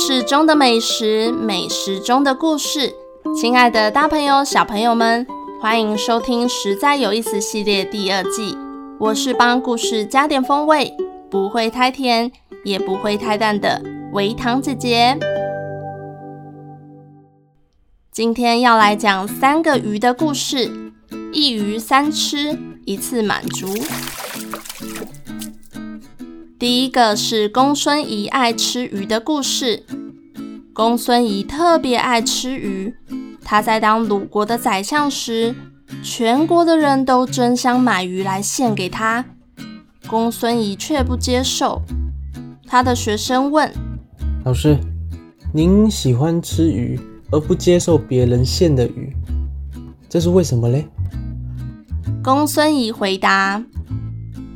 事中的美食，美食中的故事。亲爱的大朋友、小朋友们，欢迎收听《实在有意思》系列第二季。我是帮故事加点风味，不会太甜，也不会太淡的维糖姐姐。今天要来讲三个鱼的故事，一鱼三吃，一次满足。第一个是公孙仪爱吃鱼的故事。公孙仪特别爱吃鱼，他在当鲁国的宰相时，全国的人都争相买鱼来献给他。公孙仪却不接受。他的学生问：“老师，您喜欢吃鱼而不接受别人献的鱼，这是为什么嘞？”公孙仪回答。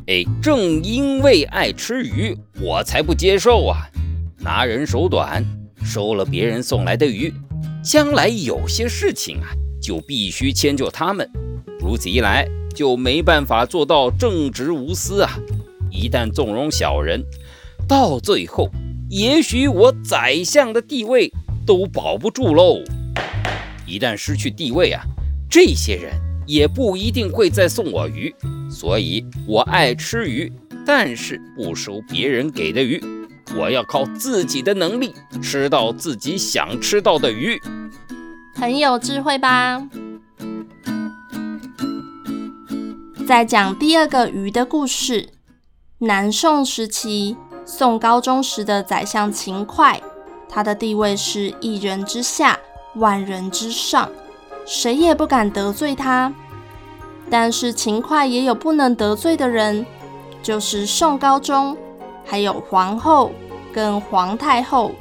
哎，正因为爱吃鱼，我才不接受啊！拿人手短，收了别人送来的鱼，将来有些事情啊，就必须迁就他们。如此一来，就没办法做到正直无私啊！一旦纵容小人，到最后，也许我宰相的地位都保不住喽。一旦失去地位啊，这些人也不一定会再送我鱼。所以我爱吃鱼，但是不收别人给的鱼。我要靠自己的能力吃到自己想吃到的鱼。很有智慧吧？再讲第二个鱼的故事。南宋时期，宋高宗时的宰相秦桧，他的地位是一人之下，万人之上，谁也不敢得罪他。但是秦桧也有不能得罪的人，就是宋高宗，还有皇后跟皇太后。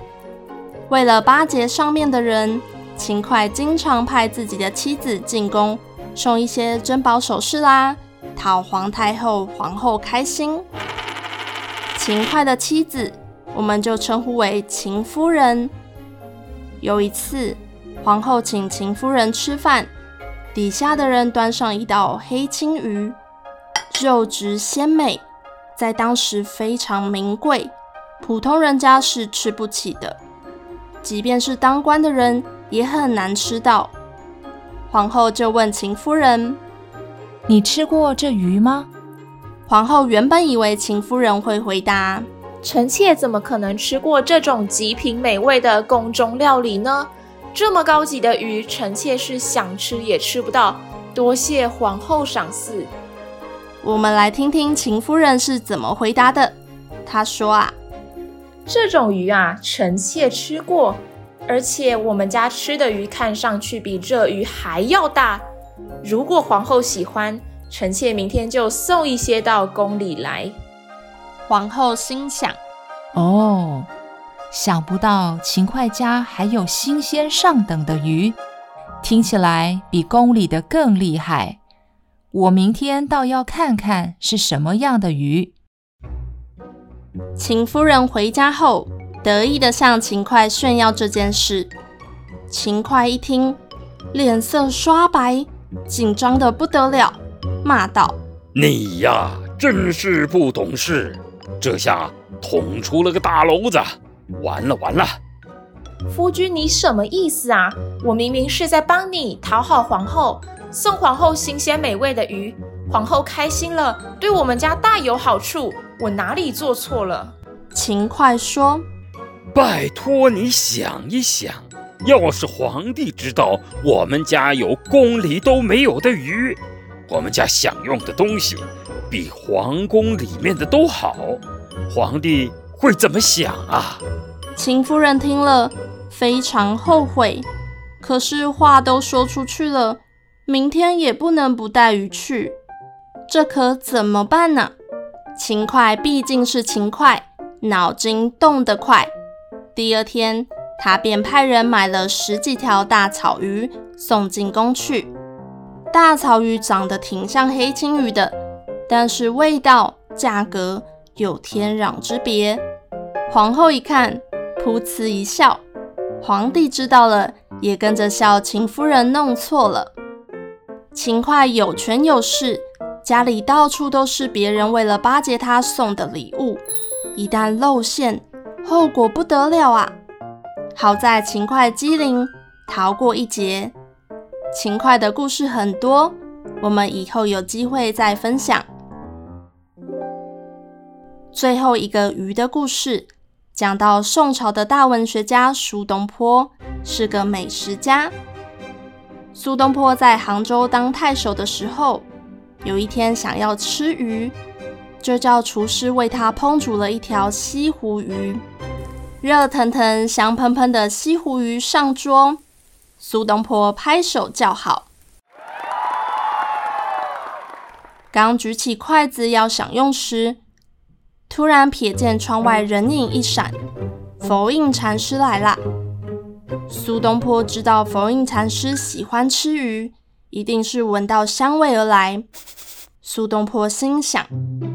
为了巴结上面的人，秦桧经常派自己的妻子进宫，送一些珍宝首饰啦，讨皇太后、皇后开心。秦桧的妻子，我们就称呼为秦夫人。有一次，皇后请秦夫人吃饭。底下的人端上一道黑青鱼，肉质鲜美，在当时非常名贵，普通人家是吃不起的，即便是当官的人也很难吃到。皇后就问秦夫人：“你吃过这鱼吗？”皇后原本以为秦夫人会回答：“臣妾怎么可能吃过这种极品美味的宫中料理呢？”这么高级的鱼，臣妾是想吃也吃不到。多谢皇后赏赐。我们来听听秦夫人是怎么回答的。她说啊，这种鱼啊，臣妾吃过，而且我们家吃的鱼看上去比这鱼还要大。如果皇后喜欢，臣妾明天就送一些到宫里来。皇后心想，哦。想不到秦桧家还有新鲜上等的鱼，听起来比宫里的更厉害。我明天倒要看看是什么样的鱼。秦夫人回家后，得意地向秦桧炫耀这件事。秦桧一听，脸色刷白，紧张得不得了，骂道：“你呀，真是不懂事，这下捅出了个大篓子。”完了完了！夫君，你什么意思啊？我明明是在帮你讨好皇后，送皇后新鲜美味的鱼，皇后开心了，对我们家大有好处。我哪里做错了？秦快说：“拜托你想一想，要是皇帝知道我们家有宫里都没有的鱼，我们家享用的东西比皇宫里面的都好，皇帝。”会怎么想啊？秦夫人听了非常后悔，可是话都说出去了，明天也不能不带鱼去，这可怎么办呢？勤快毕竟是勤快，脑筋动得快。第二天，他便派人买了十几条大草鱼送进宫去。大草鱼长得挺像黑青鱼的，但是味道、价格有天壤之别。皇后一看，噗嗤一笑。皇帝知道了，也跟着笑秦夫人弄错了。秦桧有权有势，家里到处都是别人为了巴结他送的礼物，一旦露馅，后果不得了啊！好在秦桧机灵，逃过一劫。秦桧的故事很多，我们以后有机会再分享。最后一个鱼的故事，讲到宋朝的大文学家苏东坡是个美食家。苏东坡在杭州当太守的时候，有一天想要吃鱼，就叫厨师为他烹煮了一条西湖鱼。热腾腾、香喷喷的西湖鱼上桌，苏东坡拍手叫好。刚举起筷子要享用时，突然瞥见窗外人影一闪，佛印禅师来了。苏东坡知道佛印禅师喜欢吃鱼，一定是闻到香味而来。苏东坡心想：“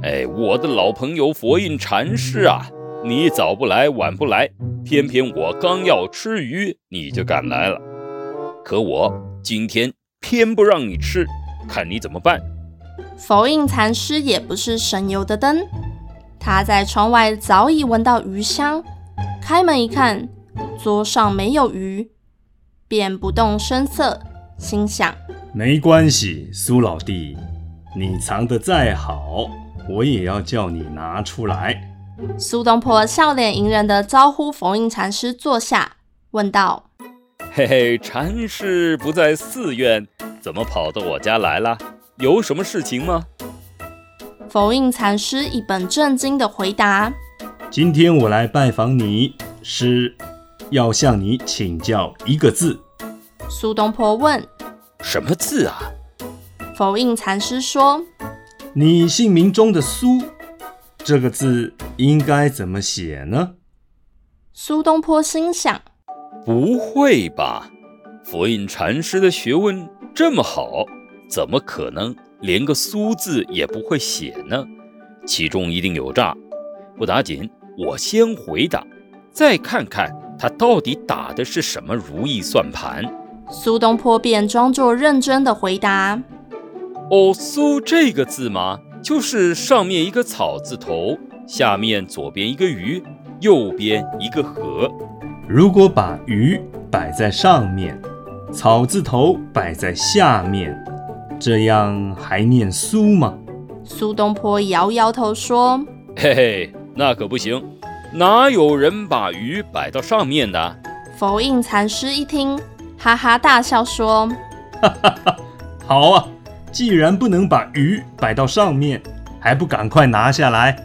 哎，我的老朋友佛印禅师啊，你早不来晚不来，偏偏我刚要吃鱼，你就赶来了。可我今天偏不让你吃，看你怎么办？”佛印禅师也不是省油的灯，他在窗外早已闻到鱼香，开门一看。桌上没有鱼，便不动声色，心想：没关系，苏老弟，你藏得再好，我也要叫你拿出来。苏东坡笑脸迎人的招呼冯印禅师坐下，问道：“嘿嘿，禅师不在寺院，怎么跑到我家来了？有什么事情吗？”佛印禅师一本正经的回答：“今天我来拜访你，是。”要向你请教一个字。苏东坡问：“什么字啊？”佛印禅师说：“你姓名中的‘苏’这个字应该怎么写呢？”苏东坡心想：“不会吧？佛印禅师的学问这么好，怎么可能连个‘苏’字也不会写呢？其中一定有诈。不打紧，我先回答，再看看。”他到底打的是什么如意算盘？苏东坡便装作认真的回答：“哦，苏这个字嘛，就是上面一个草字头，下面左边一个鱼，右边一个河。如果把鱼摆在上面，草字头摆在下面，这样还念苏吗？”苏东坡摇摇头说：“嘿嘿，那可不行。”哪有人把鱼摆到上面的？佛印禅师一听，哈哈大笑说：“哈哈哈，好啊！既然不能把鱼摆到上面，还不赶快拿下来？”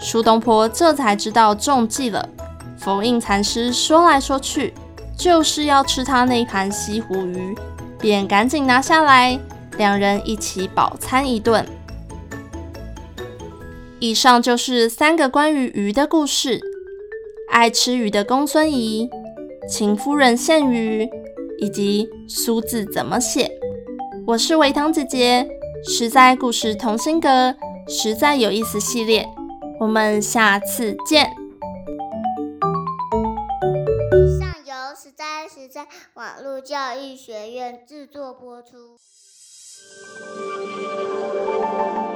苏东坡这才知道中计了。佛印禅师说来说去，就是要吃他那盘西湖鱼，便赶紧拿下来，两人一起饱餐一顿。以上就是三个关于鱼的故事：爱吃鱼的公孙仪、秦夫人献鱼，以及“苏”字怎么写。我是维棠姐姐，实在故事同心阁，实在有意思系列，我们下次见。上游实在实在网络教育学院制作播出。Thank you.